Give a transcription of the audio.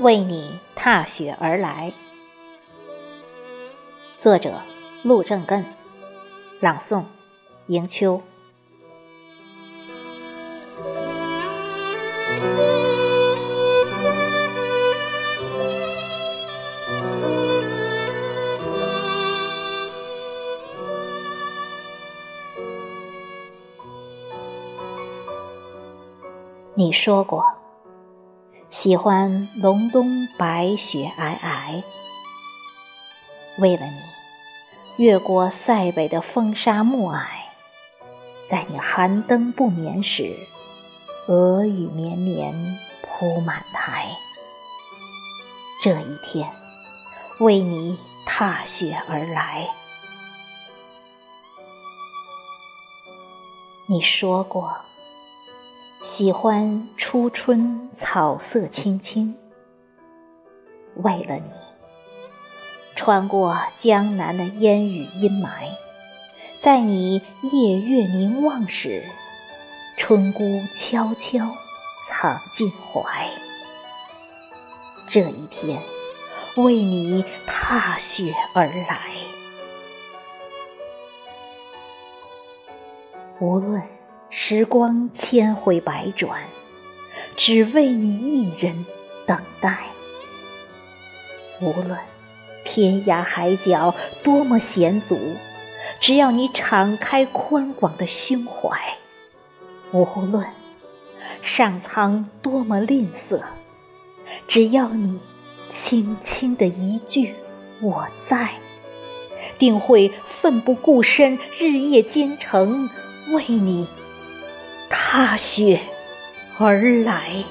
为你踏雪而来。作者陆正根朗诵迎秋。你说过，喜欢隆冬白雪皑皑。为了你，越过塞北的风沙暮霭，在你寒灯不眠时，鹅羽绵绵铺满台。这一天，为你踏雪而来。你说过。喜欢初春草色青青，为了你，穿过江南的烟雨阴霾，在你夜月凝望时，春姑悄悄藏进怀。这一天，为你踏雪而来，无论。时光千回百转，只为你一人等待。无论天涯海角多么险阻，只要你敞开宽广的胸怀；无论上苍多么吝啬，只要你轻轻的一句“我在”，定会奋不顾身，日夜兼程，为你。踏雪而来。